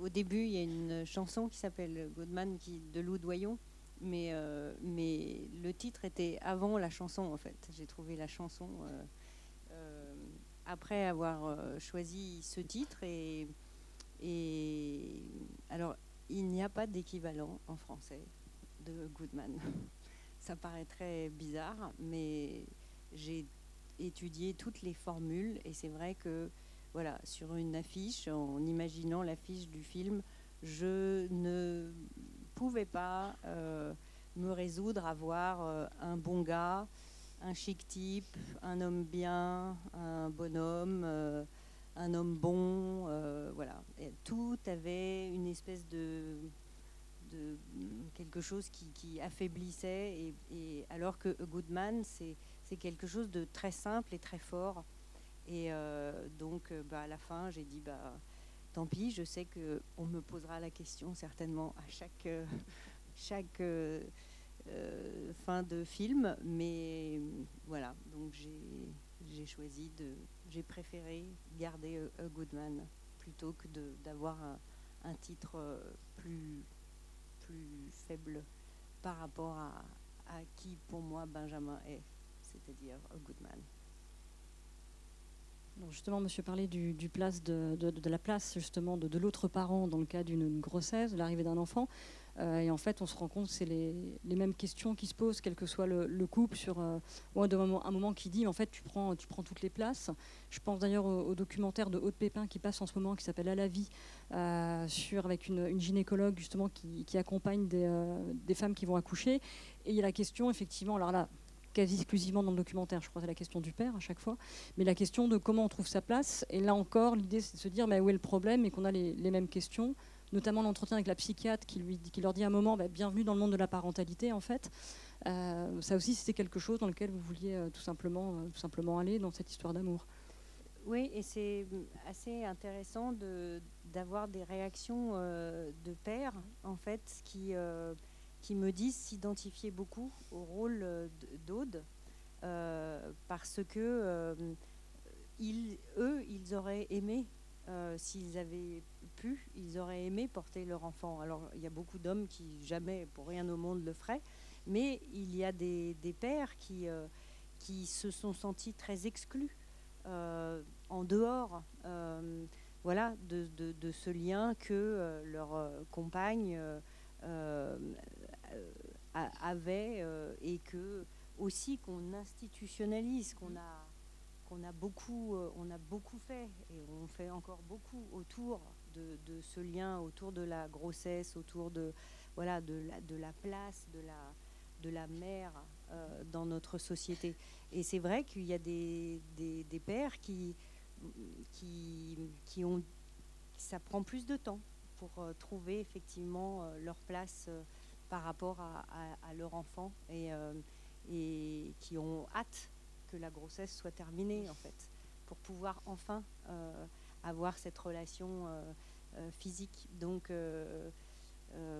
au début, il y a une chanson qui s'appelle Goodman qui, de Lou Doyon, mais, euh, mais le titre était avant la chanson, en fait. J'ai trouvé la chanson euh, euh, après avoir choisi ce titre. Et, et alors, il n'y a pas d'équivalent en français de Goodman. Ça paraît très bizarre, mais j'ai étudié toutes les formules et c'est vrai que voilà, sur une affiche, en imaginant l'affiche du film, je ne pouvais pas euh, me résoudre à voir euh, un bon gars, un chic type, un homme bien, un bonhomme, euh, un homme bon, voilà. Tout avait une espèce de, de quelque chose qui, affaiblissait, et, et alors que A Goodman, c'est quelque chose de très simple et très fort. Et euh, donc, euh, bah, à la fin, j'ai dit, bah, tant pis, je sais qu'on me posera la question certainement à chaque, euh, fin de film. Mais voilà, donc j'ai choisi de, j'ai préféré garder A Goodman plutôt que d'avoir un, titre plus, plus faible par rapport à, à qui pour moi Benjamin est, c'est-à-dire A Goodman. Justement, monsieur parlait du, de, la place justement de, l'autre parent dans le cas d'une grossesse, de l'arrivée d'un enfant. Euh, et en fait, on se rend compte que c'est les, mêmes questions qui se posent, quel que soit le, le couple, sur euh, un moment qui dit en fait tu prends, toutes les places. Je pense d'ailleurs au, documentaire de Haute Pépin qui passe en ce moment, qui s'appelle À la vie, euh, avec une, gynécologue justement qui, accompagne des, des, femmes qui vont accoucher. Et il y a la question effectivement, alors là, quasi exclusivement dans le documentaire, je crois c'est la question du père à chaque fois, mais la question de comment on trouve sa place. Et là encore, l'idée c'est de se dire mais où est le problème et qu'on a les, mêmes questions notamment l'entretien avec la psychiatre qui, lui, qui leur dit à un moment bah, bienvenue dans le monde de la parentalité en fait. Euh, ça aussi c'était quelque chose dans lequel vous vouliez euh, tout, simplement, euh, tout simplement aller dans cette histoire d'amour. Oui, et c'est assez intéressant d'avoir de, des réactions de pères en fait qui, qui me disent s'identifier beaucoup au rôle d'Aude euh, parce que ils, eux ils auraient aimé s'ils avaient pu, ils auraient aimé porter leur enfant. Alors, il y a beaucoup d'hommes qui jamais, pour rien au monde, le feraient, mais il y a des, pères qui, euh, qui se sont sentis très exclus, euh, en dehors euh, voilà, de, de, ce lien que euh, leur euh, compagne avait et que aussi qu'on institutionnalise, qu'on a qu'on a beaucoup, on a beaucoup fait et on fait encore beaucoup autour de, de, ce lien autour de la grossesse, autour de, voilà, de, la, de la place de la, de la mère euh, dans notre société. Et c'est vrai qu'il y a des, des, pères qui, qui, qui ont... Ça prend plus de temps pour euh, trouver effectivement euh, leur place euh, par rapport à, à, leur enfant et, euh, et qui ont hâte que la grossesse soit terminée en fait pour pouvoir enfin euh, avoir cette relation euh, physique. Donc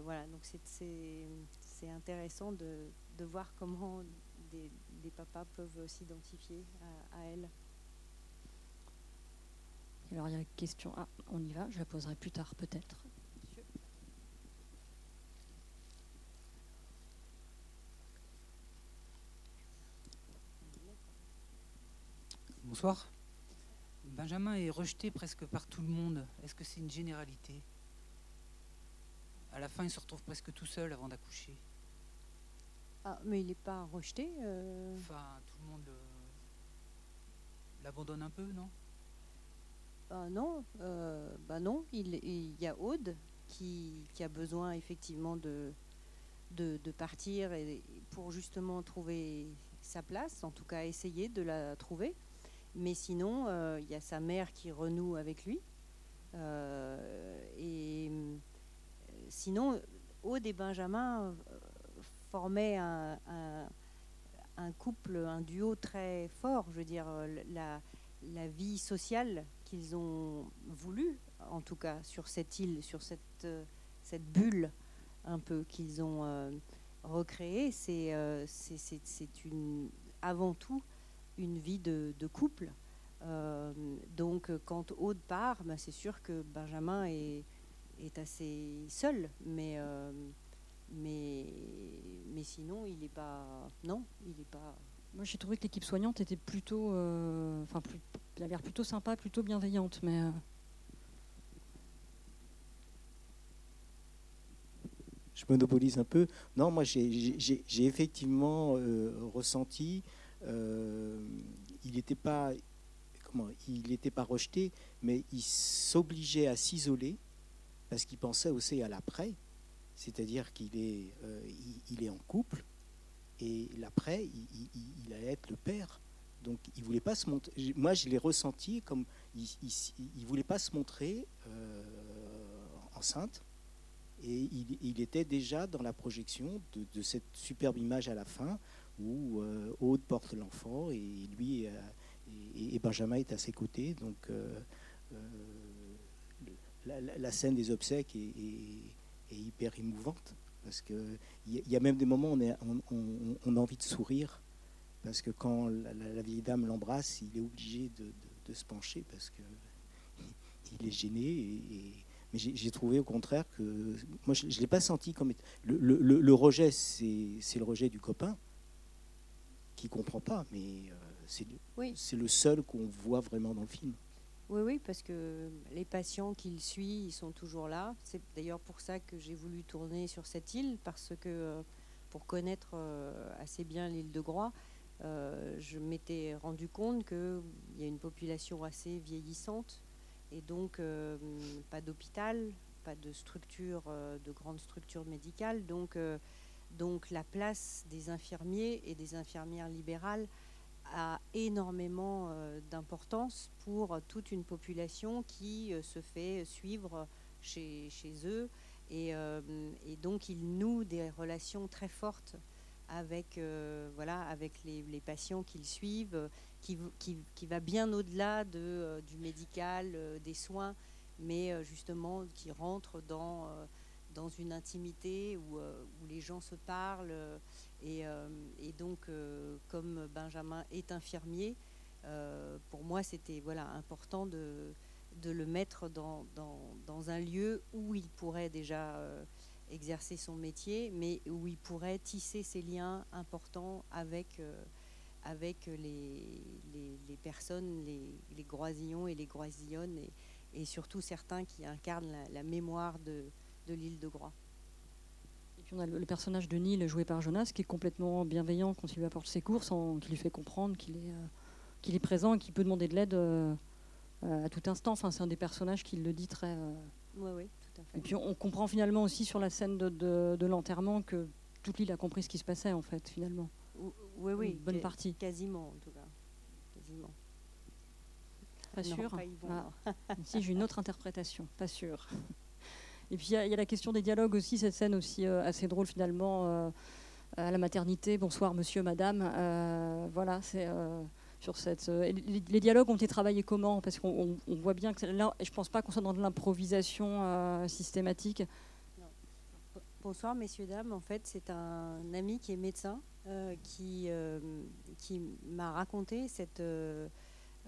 voilà, donc c'est intéressant de, voir comment des, des papas peuvent s'identifier à, à, elle. Alors il y a une question, ah, on y va, je la poserai plus tard peut-être. Bonsoir. Benjamin est rejeté presque par tout le monde. Est-ce que c'est une généralité? À la fin, il se retrouve presque tout seul avant d'accoucher. Ah, mais il n'est pas rejeté euh... Enfin, tout le monde euh, l'abandonne un peu, non? Ah, Non, euh, bah non. Il, il, y a Aude qui, qui a besoin effectivement de, de, de partir et, pour justement trouver sa place, en tout cas essayer de la trouver. Mais sinon, euh, il y a sa mère qui renoue avec lui. Euh, et sinon, Aude et Benjamin formaient un, couple, un duo très fort. Je veux dire, la, vie sociale qu'ils ont voulu, en tout cas sur cette île, sur cette, bulle un peu qu'ils ont euh, recréée, c'est euh, avant tout une vie de, de couple. Euh, donc quand Aude part, ben, c'est sûr que Benjamin est, est assez seul, mais, euh, mais, mais sinon il n'est pas... Non, il n'est pas... Moi j'ai trouvé que l'équipe soignante était plutôt... Euh, enfin, plus, elle a l'air plutôt sympa, plutôt bienveillante, mais... Euh, je monopolise un peu. Non, moi j'ai effectivement euh, ressenti euh, il n'était pas comment il n'était pas rejeté, mais il s'obligeait à s'isoler parce qu'il pensait aussi à l'après, c'est-à-dire qu'il est, euh, il, est en couple et l'après, il, il, allait être le père. Donc il voulait pas se montrer. Moi, je l'ai ressenti comme il, il, voulait pas se montrer euh, enceinte et il, était déjà dans la projection de cette superbe image à la fin où euh, Aude porte l'enfant et lui euh, et, Benjamin est à ses côtés. Donc euh, la, scène des obsèques est, hyper émouvante parce qu'il y, y, a même des moments où on, a envie de sourire parce que quand la, vieille dame l'embrasse, il est obligé de, se pencher parce que il est gêné. Mais j'ai trouvé au contraire que moi je, ne l'ai pas senti comme le, rejet, c'est le rejet du copain qui comprend pas, mais euh, c'est Oui. le seul qu'on voit vraiment dans le film. Oui, oui, parce que les patients qu'il suit, ils sont toujours là. C'est d'ailleurs pour ça que j'ai voulu tourner sur cette île, parce que euh, pour connaître euh, assez bien l'île de Groix, euh, je m'étais rendu compte qu'il y a une population assez vieillissante, et donc euh, pas d'hôpital, pas de structure, euh, de grande structure médicale. Donc, donc la place des infirmiers et des infirmières libérales a énormément euh, d'importance pour toute une population qui euh, se fait suivre chez, chez eux. Et, euh, et donc, ils nouent des relations très fortes avec, voilà, avec les, les patients qu'ils suivent, qui, qui, qui va bien au-delà de, du médical, des soins, mais justement qui rentre dans, dans une intimité où, euh, où les gens se parlent. euh, et, euh, et donc, comme Benjamin est infirmier, pour moi, c'était voilà, important de, le mettre dans, un lieu où il pourrait déjà exercer son métier, mais où il pourrait tisser ses liens importants avec, avec les, personnes, les, les groisillons et les groisillonnes, et, surtout certains qui incarnent la mémoire de, de l'île de Groix. Et puis on a le, le personnage de Neil joué par Jonas qui est complètement bienveillant quand il lui apporte ses courses, en- qui lui fait comprendre qu'il est, euh, qu'il est présent et qu'il peut demander de l'aide euh, euh, à tout instant. Enfin, c'est un des personnages qui le dit très. Oui, oui, tout à fait. Et puis on, on comprend finalement aussi sur la scène de, de- de l'enterrement que toute l'île a compris ce qui se passait en fait finalement. Ou- Oui, oui, Une bonne partie. Quasiment, en tout cas. Quasiment. Pas Non, sûr. pas Ah. Si j'ai une autre interprétation, pas sûr. Et puis il y, a- la question des dialogues aussi, cette scène aussi euh, assez drôle finalement euh, à la maternité. Bonsoir monsieur, madame. Euh, voilà, c'est sur cette. et les, dialogues ont été travaillés comment? Parce qu'on on- on voit bien que là, je pense pas qu'on soit dans de l'improvisation systématique. Bonsoir, messieurs, dames. En fait, c'est un ami qui est médecin qui, qui m'a raconté cette.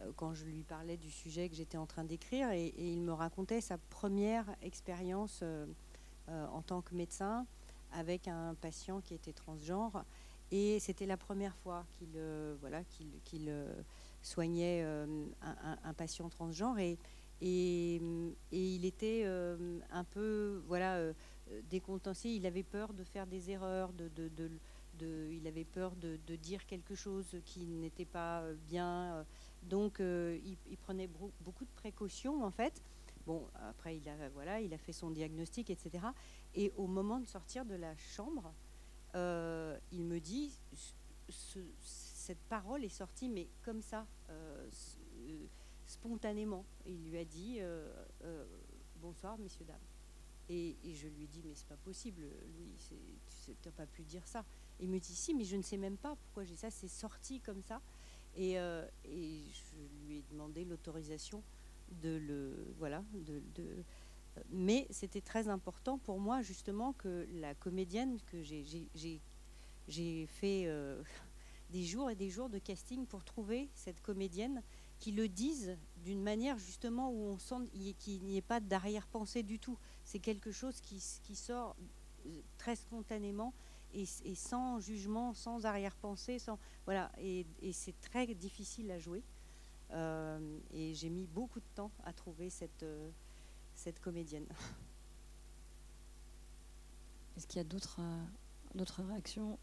Euh, quand je lui parlais du sujet que j'étais en train d'écrire, et, il me racontait sa première expérience euh, euh, en tant que médecin avec un patient qui était transgenre. Et c'était la première fois qu'il voilà, qu'il euh, soignait un, patient transgenre. Et, et, et il était un peu voilà, décontenancé. Il avait peur de faire des erreurs, de, de- de- il avait peur de, dire quelque chose qui n'était pas bien. Donc, euh, il, prenait beaucoup de précautions, en fait. Bon, après, il a, voilà, il a fait son diagnostic, etc. Et au moment de sortir de la chambre, euh, il me dit, ce- cette parole est sortie, mais comme ça, euh, spontanément. Il lui a dit, bonsoir, messieurs, dames. Et, et je lui dit, mais c'est pas possible, Louis, tu n'as pas pu dire ça. Il me dit, si, mais je ne sais même pas pourquoi j'ai ça, c'est sorti comme ça. Et, euh, et je lui ai demandé l'autorisation de le. Voilà. Mais c'était très important pour moi, justement, que la comédienne, que j'ai- fait euh, des jours et des jours de casting pour trouver cette comédienne qui le dise d'une manière, justement, où on sent qu'il n'y ait pas d'arrière-pensée du tout. C'est quelque chose qui sort euh, très spontanément et, sans jugement, sans arrière-pensée, sans voilà. Et, et c'est très difficile à jouer. Euh, et j'ai mis beaucoup de temps à trouver cette euh, cette comédienne. Est-ce qu'il y a d'autres euh, d'autres réactions?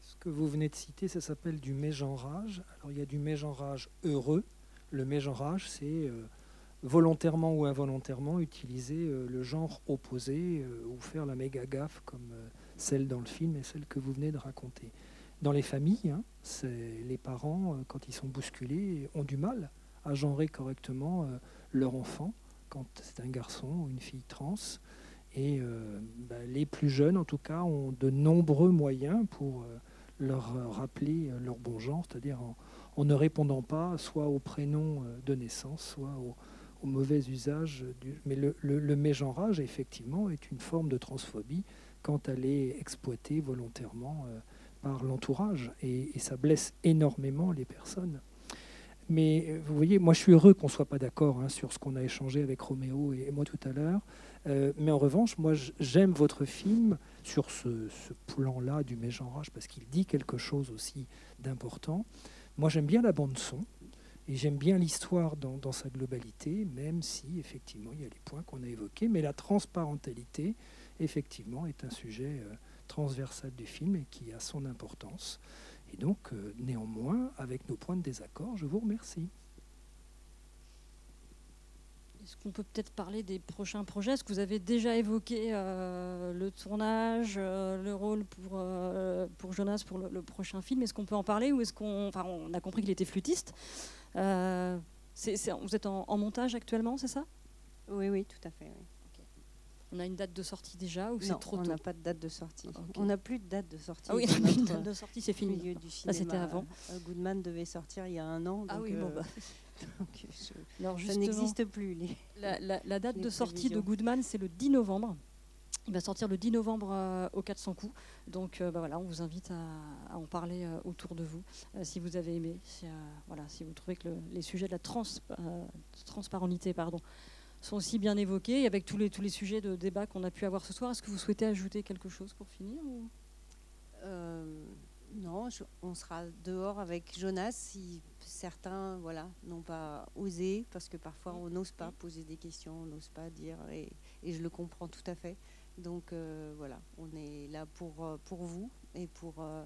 Ce que vous venez de citer, ça s'appelle du mégenrage. Alors il y a du mégenrage heureux. Le mégenrage, c'est euh, volontairement ou involontairement utiliser euh, le genre opposé euh, ou faire la méga gaffe comme euh, celle dans le film et celle que vous venez de raconter. Dans les familles, hein, les parents, quand ils sont bousculés, ont du mal à genrer correctement leur enfant quand c'est un garçon ou une fille trans. Et bah, les plus jeunes, en tout cas, ont de nombreux moyens pour leur rappeler leur bon genre, c'est-à-dire en, ne répondant pas soit au prénom de naissance, soit au, au mauvais usage. Mais le, le, mégenrage, effectivement, est une forme de transphobie quand elle est exploitée volontairement euh, par l'entourage. Et, ça blesse énormément les personnes. Mais euh, vous voyez, moi je suis heureux qu'on ne soit pas d'accord hein, sur ce qu'on a échangé avec Roméo et, moi tout à l'heure. Euh, mais en revanche, moi j'aime votre film sur ce, ce plan-là du mégenrage parce qu'il dit quelque chose aussi d'important. Moi j'aime bien la bande son. Et j'aime bien l'histoire dans, sa globalité, même si effectivement il y a les points qu'on a évoqués. Mais la transparentalité, effectivement, est un sujet euh, transversal du film et qui a son importance. Et donc, euh, néanmoins, avec nos points de désaccord, je vous remercie. Est-ce qu'on peut peut-être parler des prochains projets? Est-ce que vous avez déjà évoqué euh, le tournage, le rôle pour, pour Jonas pour le, prochain film? Est-ce qu'on peut en parler ou est-ce qu'on, enfin, on a compris qu'il était flûtiste? Euh, vous êtes en, montage actuellement, c'est ça? Oui, oui, tout à fait. On a une date de sortie déjà ou c'est trop tôt On n'a pas de date de sortie. On n'a plus de date de sortie. Ah oui, de date de sortie, c'est fini. Milieu du cinéma. c'était avant. Euh, Goodman devait sortir il y a un an. ah oui, bon, euh, bah. ça n'existe plus. Les, la, date de sortie de Goodman, c'est le 10 novembre. Il va sortir le 10 novembre euh, au 400 coups. Donc euh, bah voilà, on vous invite à, en parler euh, autour de vous si vous avez aimé, si, voilà, si vous trouvez que les sujets de la trans, transparentité pardon, sont aussi bien évoqués, avec tous les, tous les sujets de débat qu'on a pu avoir ce soir. Est-ce que vous souhaitez ajouter quelque chose pour finir Non, on sera dehors avec Jonas si certains voilà, n'ont pas osé, parce que parfois on n'ose pas poser des questions, on n'ose pas dire, et, je le comprends tout à fait. Donc euh, voilà, on est là pour, euh, pour vous et pour euh,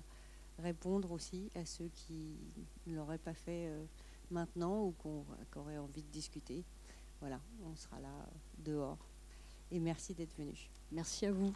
répondre aussi à ceux qui ne l'auraient pas fait maintenant ou qui auraient envie de discuter. Voilà, on sera là dehors. Et merci d'être venu. Merci à vous.